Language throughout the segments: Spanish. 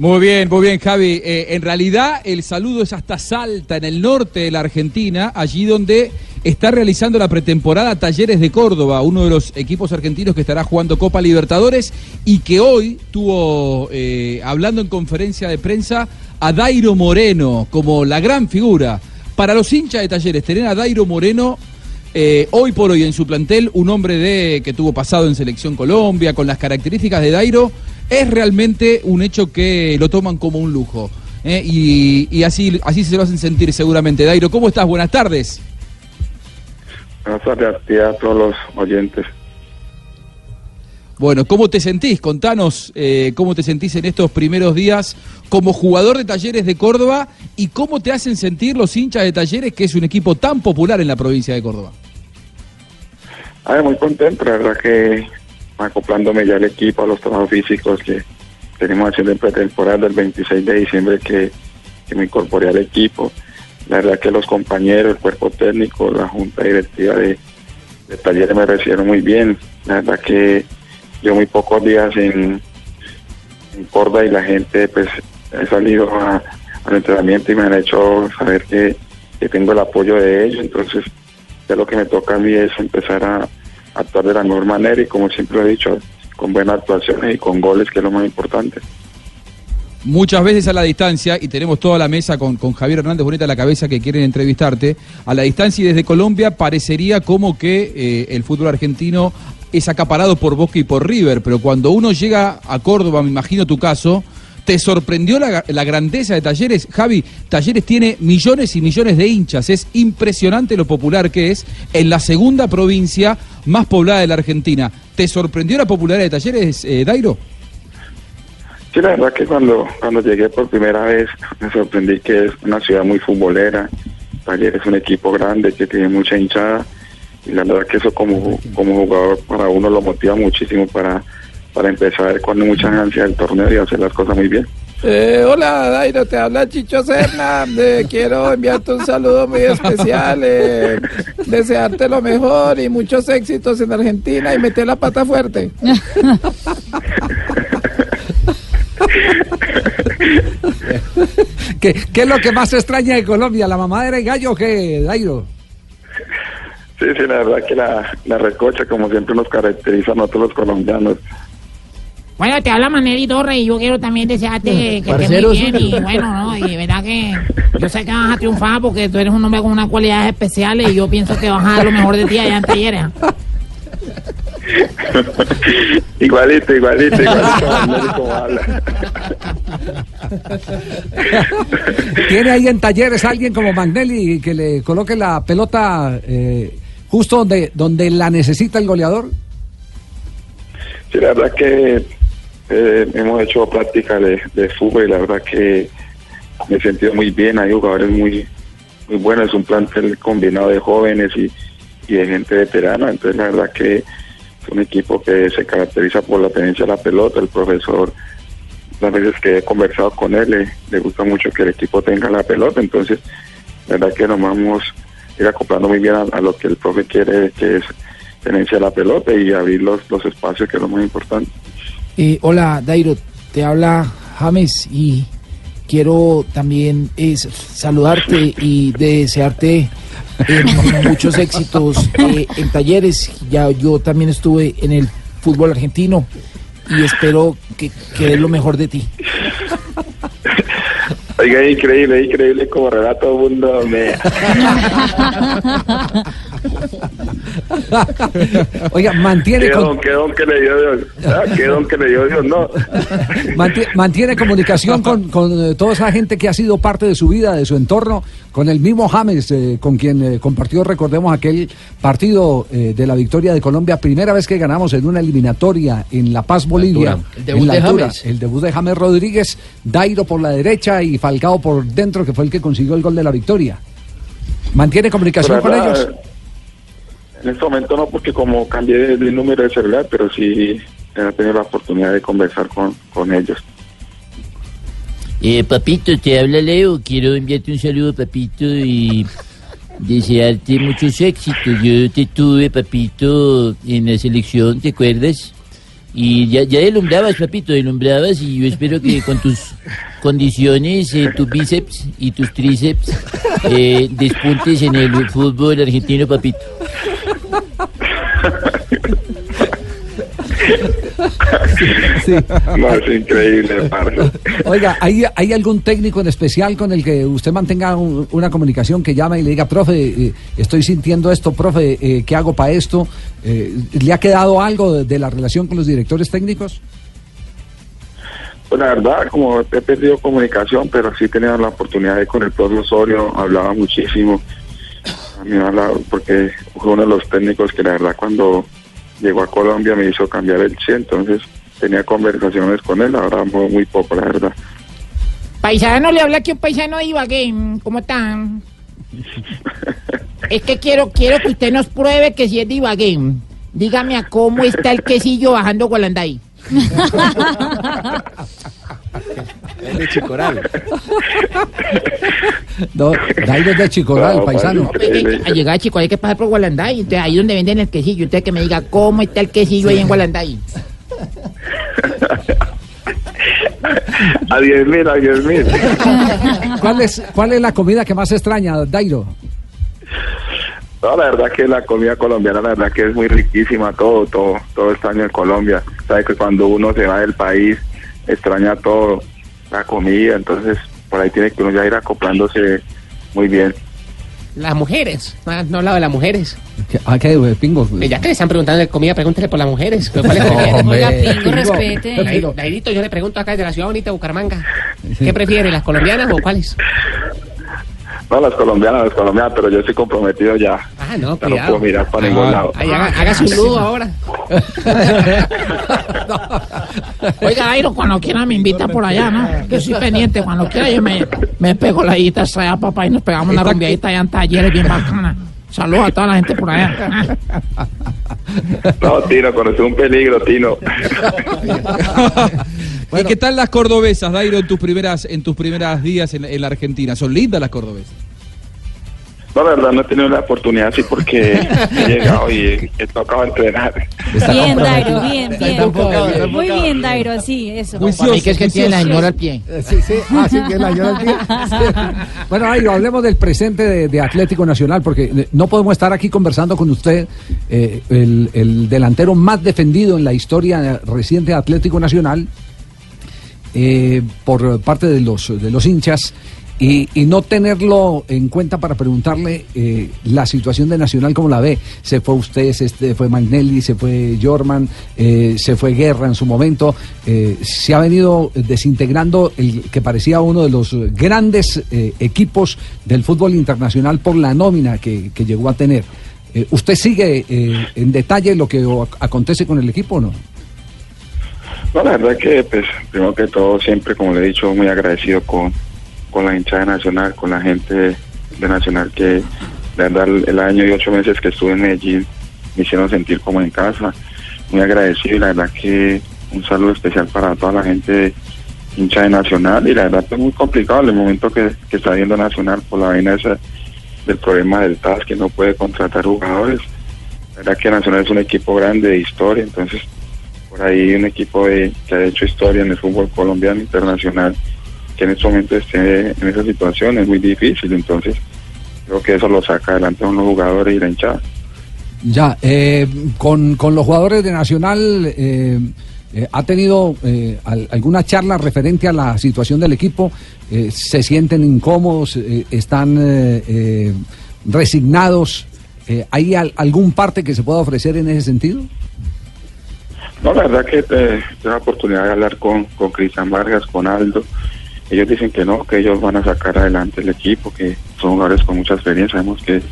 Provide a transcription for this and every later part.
Muy bien, muy bien, Javi. Eh, en realidad, el saludo es hasta Salta, en el norte de la Argentina, allí donde está realizando la pretemporada Talleres de Córdoba, uno de los equipos argentinos que estará jugando Copa Libertadores y que hoy tuvo, eh, hablando en conferencia de prensa, a Dairo Moreno como la gran figura. Para los hinchas de Talleres, tener a Dairo Moreno eh, hoy por hoy en su plantel, un hombre de que tuvo pasado en Selección Colombia, con las características de Dairo, es realmente un hecho que lo toman como un lujo. ¿eh? Y, y, así, así se lo hacen sentir seguramente. Dairo, ¿cómo estás? Buenas tardes. Buenas tardes a todos los oyentes. Bueno, ¿cómo te sentís? Contanos eh, cómo te sentís en estos primeros días como jugador de Talleres de Córdoba y cómo te hacen sentir los hinchas de Talleres, que es un equipo tan popular en la provincia de Córdoba. A ver, muy contento, la verdad que acoplándome ya al equipo, a los trabajos físicos que tenemos haciendo en pretemporada del 26 de diciembre que, me incorporé al equipo. La verdad que los compañeros, el cuerpo técnico, la junta directiva de, Talleres me recibieron muy bien. La verdad que yo muy pocos días en, en Córdoba y la gente pues he salido al entrenamiento y me han hecho saber que, tengo el apoyo de ellos, entonces ya lo que me toca a mí es empezar a, actuar de la mejor manera y como siempre he dicho, con buenas actuaciones y con goles que es lo más importante. Muchas veces a la distancia, y tenemos toda la mesa con, con Javier Hernández Bonita a la cabeza que quieren entrevistarte, a la distancia y desde Colombia parecería como que eh, el fútbol argentino es acaparado por Boca y por River, pero cuando uno llega a Córdoba, me imagino tu caso, ¿te sorprendió la, la, grandeza de Talleres? Javi, Talleres tiene millones y millones de hinchas, es impresionante lo popular que es en la segunda provincia más poblada de la Argentina. ¿Te sorprendió la popularidad de Talleres, eh, Dairo? Sí, la verdad que cuando, cuando llegué por primera vez me sorprendí que es una ciudad muy futbolera. Talleres es un equipo grande que tiene mucha hinchada y la verdad que eso como, como jugador para uno lo motiva muchísimo para, para empezar con mucha ansia el torneo y hacer las cosas muy bien. Eh, hola Dairo, te habla Chicho Serna. quiero enviarte un saludo muy especial, eh, desearte lo mejor y muchos éxitos en Argentina y meter la pata fuerte. ¿Qué, ¿Qué, es lo que más extraña de Colombia? ¿La mamadera y gallo que Dairo? Sí, sí, la verdad que la, la recocha, como siempre nos caracteriza a nosotros los colombianos. Bueno, te habla Maneri Torre y yo quiero también desearte que estés muy bien y bueno, ¿no? Y verdad que yo sé que vas a triunfar porque tú eres un hombre con unas cualidades especiales y yo pienso que vas a dar lo mejor de ti allá en Talleres. igualito, igualito, igualito. habla. ¿Tiene ahí en Talleres alguien como Magnelli que le coloque la pelota... Eh, justo donde, donde la necesita el goleador? Sí, la verdad que eh, hemos hecho práctica de, fútbol y la verdad que me he sentido muy bien, hay jugadores muy, muy buenos, es un plantel combinado de jóvenes y, de gente veterana, entonces la verdad que es un equipo que se caracteriza por la tenencia de la pelota, el profesor, las veces que he conversado con él, le, le gusta mucho que el equipo tenga la pelota, entonces la verdad que nos vamos ir acoplando muy bien a, lo que el profe quiere, que es tenencia de la pelota y abrir los, los espacios, que es lo más importante. Eh, hola, Dairo, te habla James y quiero también es saludarte y desearte eh, muchos éxitos eh, en talleres. Ya yo también estuve en el fútbol argentino y espero que, que lo mejor de ti. Oiga, increíble, increíble como relato todo el mundo. Me... Oiga, mantiene, ¿Qué con- don, qué don que le dio Dios? Ah, ¿Qué don que le dio Dios? No. manti- mantiene comunicación con, con, eh, toda esa gente que ha sido parte de su vida, de su entorno, con el mismo James, eh, con quien eh, compartió, recordemos, aquel partido eh, de la victoria de Colombia, primera vez que ganamos en una eliminatoria en La Paz, Bolivia. El debut en la de altura. James. El debut de James Rodríguez, Dairo por la derecha y Falcao por dentro, que fue el que consiguió el gol de la victoria. ¿Mantiene comunicación con ellos? En este momento no, porque como cambié de número de celular, pero sí he tenido la oportunidad de conversar con, con ellos. Eh, papito, te habla Leo. Quiero enviarte un saludo, papito, y desearte muchos éxitos. Yo te tuve, papito, en la selección, ¿te acuerdas? Y ya, ya papito, deslumbrabas, y yo espero que con tus condiciones, eh, tus bíceps y tus tríceps, eh, despuntes en el fútbol argentino, papito. No, es increíble, parce. Oiga, ¿hay, ¿hay algún técnico en especial con el que usted mantenga un- una comunicación que llame y le diga, profe, eh, estoy sintiendo esto, profe, eh, ¿qué hago para esto? Eh, ¿Le ha quedado algo de, de la relación con los directores técnicos? Pues la verdad, como he perdido comunicación, pero sí tenía la oportunidad de con el propio Osorio, hablaba muchísimo. A mí hablaba porque fue uno de los técnicos que la verdad cuando llegó a Colombia me hizo cambiar el sí, entonces tenía conversaciones con él, ahora muy poco, la verdad. Paisano, le habla aquí un paisano de Ibagué. ¿Cómo están? Es que quiero, quiero que usted nos pruebe que si es de Ibagué. Dígame a cómo está el quesillo bajando Gualanday. De Chicoral. No, Dairo es de Chicoral, No, paisano. increíble. A llegar, chico, hay que pasar por Gualanday. Entonces, ahí donde venden el quesillo. Usted que me diga cómo está el quesillo ahí en Gualanday. A 10 mil, a 10 mil. ¿Cuál es, ¿Cuál es la comida que más extraña, Dairo? No, la verdad que la comida colombiana, la verdad que es muy riquísima, todo, todo, todo extraño en Colombia. Sabe que cuando uno se va del país, extraña todo, la comida, entonces por ahí tiene que uno ya ir acoplándose muy bien. Las mujeres. No, no hablaba de las mujeres. ¿Qué- ¿A qué, eh, pingo? Eh, Ya que le están preguntando de comida, pregúntele por las mujeres. ¿Cuál es No, prefiere? hombre, Oiga, Pingo, Pingo. respete. Dairo, Dairito, yo le pregunto acá desde la ciudad bonita de Bucaramanga. ¿Qué prefiere, las colombianas o cuáles? No, las colombianas, las colombianas, pero yo estoy comprometido ya. Ah, no, Ya no puedo mirar para ningún Ah. lado. Ay, haga, hágase un nudo ahora. Oiga, Dairo, cuando quiera me invita por allá, ¿no? Que soy pendiente. Cuando quiera yo me, me pego la guita allá, papá, y nos pegamos una rumbiadita allá en talleres bien bacana. Saludos a toda la gente por allá. No, Tino, conoces un peligro, Tino. ¿Y qué tal las cordobesas, Dairo, en tus primeras, en tus primeras días en, en la Argentina? ¿Son lindas las cordobesas? No, la verdad no he tenido la oportunidad así porque he llegado y he tocado entrenar. Bien, Dairo, bien, bien. enfocado, está Muy bien, Dairo, sí, eso. Mí que es que tiene la señora al pie. Eh, Sí, sí, ah, sí, que la llora el pie. Bueno, Dairo, hablemos del presente de, de Atlético Nacional, porque eh, no podemos estar aquí conversando con usted, eh, el, el delantero más defendido en la historia reciente de Atlético Nacional, eh, por parte de los, de los hinchas, y, y no tenerlo en cuenta para preguntarle eh, la situación de Nacional, ¿cómo la ve? Se fue usted, se este, fue Magnelli, se fue Jorman, eh, se fue Guerra en su momento, eh, se ha venido desintegrando el que parecía uno de los grandes eh, equipos del fútbol internacional por la nómina que, que llegó a tener. ¿Usted sigue en detalle lo que acontece con el equipo o no? No, la verdad que, pues, primero que todo, siempre, como le he dicho, muy agradecido con, con la hinchada Nacional, con la gente de Nacional que, la verdad, el, año y ocho meses que estuve en Medellín me hicieron sentir como en casa. Muy agradecido y la verdad que un saludo especial para toda la gente hincha de Nacional y la verdad es muy complicado el momento que, que está viendo Nacional por la vaina esa del problema del TAS que no puede contratar jugadores. La verdad que Nacional es un equipo grande de historia, entonces ahí un equipo de- que ha hecho historia en el fútbol colombiano internacional que en este momento esté en esa situación es muy difícil, entonces creo que eso lo saca adelante a unos jugadores y la hinchada. Ya, eh, con, con los jugadores de Nacional, eh, eh, ¿ha tenido eh, al- alguna charla referente a la situación del equipo? Eh, ¿Se sienten incómodos? ¿Están resignados? ¿Hay al- algún parte que se pueda ofrecer en ese sentido? No, la verdad que eh, tengo la oportunidad de hablar con, con Cristian Vargas, con Aldo. Ellos dicen que no, que ellos van a sacar adelante el equipo, que son jugadores con mucha experiencia. Sabemos que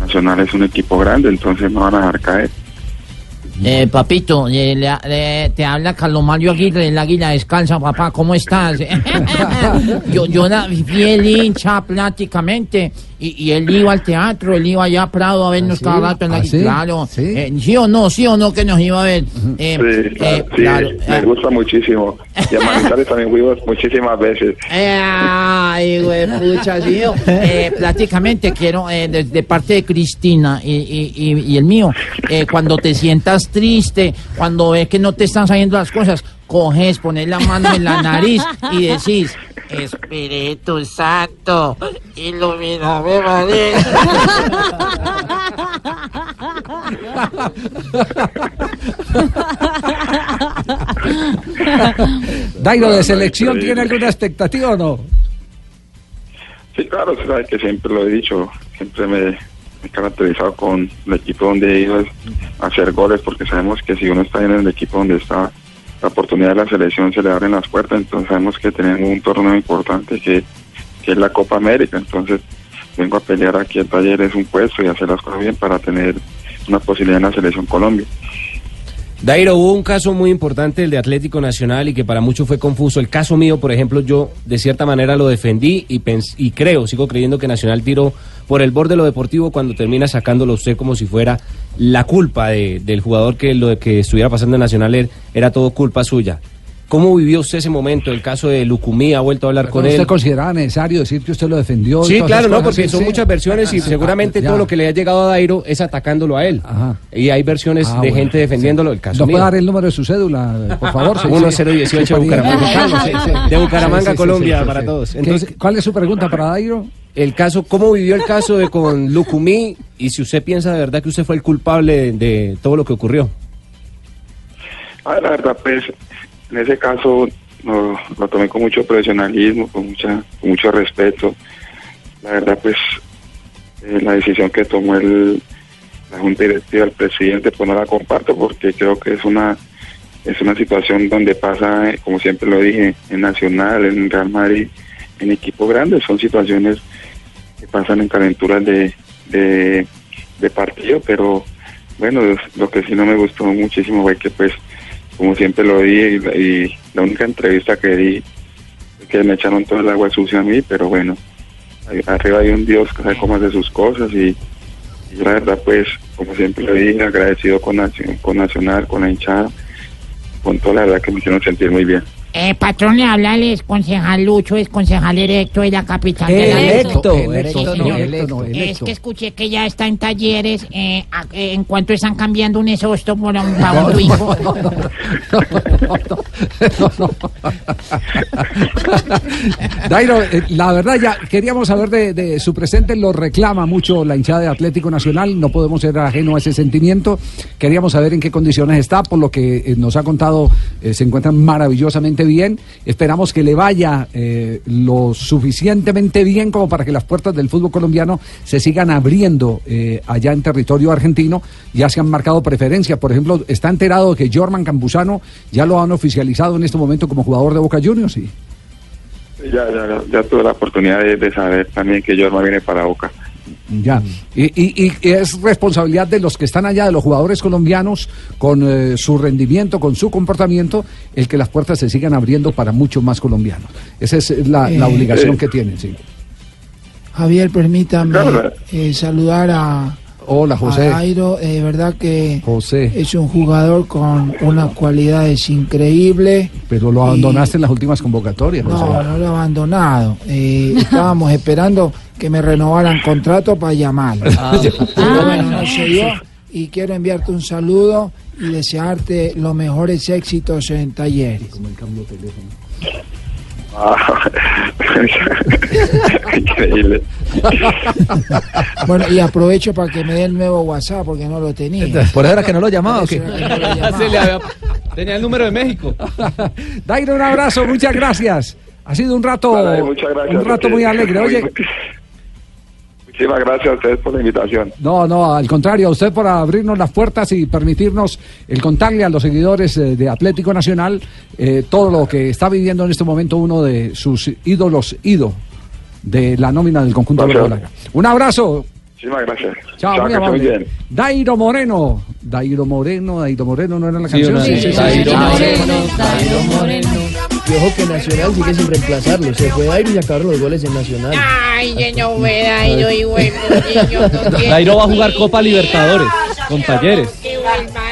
Nacional es un equipo grande, entonces no van a dejar caer. Eh, papito, eh, le- le- te habla Carlos Mario Aguirre, el águila descalza, papá, ¿cómo estás? yo, yo era fiel hincha prácticamente, y, y él iba al teatro, él iba allá a Prado a vernos ¿Ah, sí? cada rato en la ¿Ah, sí? claro. ¿Sí? Eh, ¿Sí o no? ¿Sí o no que nos iba a ver? Eh, Sí, claro, eh, sí, claro, me eh, gusta muchísimo. Y a Manizales también fuimos muchísimas veces. Eh, Ay, güey, pucha, sí, eh, prácticamente quiero, eh, de, de parte de Cristina y, y- y- y el mío, eh, cuando te sientas triste, cuando ves que no te están saliendo las cosas, coges, pones la mano en la nariz y decís, Espíritu Santo, ilumíname, María. Dairo, ¿de selección tiene alguna expectativa o no? Sí, claro, que siempre lo he dicho, siempre me, me he caracterizado con el equipo donde he ido a hacer goles, porque sabemos que si uno está en el equipo donde está, la oportunidad de la selección se le abren las puertas, entonces sabemos que tenemos un torneo importante que, que es la Copa América, entonces vengo a pelear aquí en Talleres un puesto y hacer las cosas bien para tener una posibilidad en la selección Colombia. Dairo, hubo un caso muy importante, el de Atlético Nacional, y que para muchos fue confuso. El caso mío, por ejemplo, yo de cierta manera lo defendí y, y creo, sigo creyendo que Nacional tiró por el borde de lo deportivo cuando termina sacándolo usted como si fuera la culpa de- del jugador que lo que estuviera pasando en Nacional er- era todo culpa suya. ¿Cómo vivió usted ese momento? El caso de Lucumí, ha vuelto a hablar con ¿Usted él. consideraba necesario decir que usted lo defendió? Sí, claro, no, porque Sí, son sí. muchas versiones y Ah, seguramente ya. todo lo que le ha llegado a Dairo es atacándolo a él. Y hay versiones Ah, de bueno, gente defendiéndolo. El caso ¿Nos mío. puede dar el número de su cédula, por favor? Sí, sí. 1018 Sí, de Bucaramanga. Sí, sí. De Bucaramanga, Sí, sí, Colombia, sí, sí, para sí. todos. ¿Qué- Entonces, ¿Cuál es su pregunta para Dairo? el caso, ¿cómo vivió el caso de con Lucumí? Y si usted piensa de verdad que usted fue el culpable de, de todo lo que ocurrió. Ah, la verdad, pues, en ese caso lo, lo tomé con mucho profesionalismo, con mucha, con mucho respeto. La verdad, pues, eh, la decisión que tomó el, la Junta Directiva, el presidente, pues no la comparto porque creo que es una es una situación donde pasa, eh, como siempre lo dije, en Nacional, en Real Madrid, en equipos grandes, son situaciones que pasan en calenturas de, de, partido, pero bueno, lo que sí no me gustó muchísimo fue que pues, como siempre lo dije, y, la- única entrevista que di, que me echaron todo el agua sucia a mí, pero bueno, arriba hay un Dios que sabe cómo hace sus cosas y, y la verdad pues, como siempre lo dije, agradecido con, con Nacional, con la hinchada, con toda la verdad que me hicieron sentir muy bien. Eh, patrón, le habla el concejal Lucho, es concejal electo de la capital de la Electo, no, Es que escuché que ya está en talleres, eh, a- eh, en cuanto están cambiando un exhausto por un, para un Twingo. Dairo, eh, la verdad ya queríamos saber de, de su presente, lo reclama mucho la hinchada de Atlético Nacional, no podemos ser ajeno a ese sentimiento. Queríamos saber en qué condiciones está, por lo que eh, nos ha contado, eh, se encuentran maravillosamente bien. Esperamos que le vaya eh, lo suficientemente bien como para que las puertas del fútbol colombiano se sigan abriendo eh, allá en territorio argentino. Ya se han marcado preferencias, por ejemplo, está enterado de que Jorman Campuzano ya lo han oficializado en este momento como jugador de Boca Juniors, sí. Ya, ya, tuve la oportunidad de, de saber también que Jorma viene para Boca. Ya. Y, y- y es responsabilidad de los que están allá, de los jugadores colombianos, con eh, su rendimiento, con su comportamiento, el que las puertas se sigan abriendo para muchos más colombianos. Esa es eh, la, Eh, obligación eh. que tienen, sí. Javier, permítame Claro. eh, saludar a, Hola, José. Dairo. eh, De verdad que José, es un jugador con unas cualidades increíbles. pero lo abandonaste en las últimas convocatorias, No, José. no lo he abandonado. Eh, estábamos esperando que me renovaran contrato para llamarlo. Pero bueno, no se dio. Y quiero enviarte un saludo y desearte los mejores éxitos en talleres. Ah, increíble. Bueno, y aprovecho para que me dé el nuevo WhatsApp porque no lo tenía. Por eso era que no lo llamaba. ¿o Por qué? eso era que no lo llamaba. Se le había- Tenía el número de México. Dairo, un abrazo, muchas gracias. Ha sido un rato, Vale, muchas gracias. un rato muy alegre. Oye, Muchísimas gracias a ustedes por la invitación. No, no, al contrario, a usted por abrirnos las puertas y permitirnos el contarle a los seguidores eh, de Atlético Nacional eh, todo lo que está viviendo en este momento uno de sus ídolos, ido de la nómina del conjunto verdolaga. Un abrazo. Muchísimas gracias. Chao, muy amable. bien. Dairo Moreno. Dairo Moreno, Dairo Moreno, ¿no era la Sí, canción? una de- Dairo Y ojo que Nacional sigue sin reemplazarlo. Se fue Dairo y sacaron los goles en Nacional. Ay, señor, ve, Dairo, y bueno, no Dairo va a jugar Copa Libertadores con Talleres. vuelva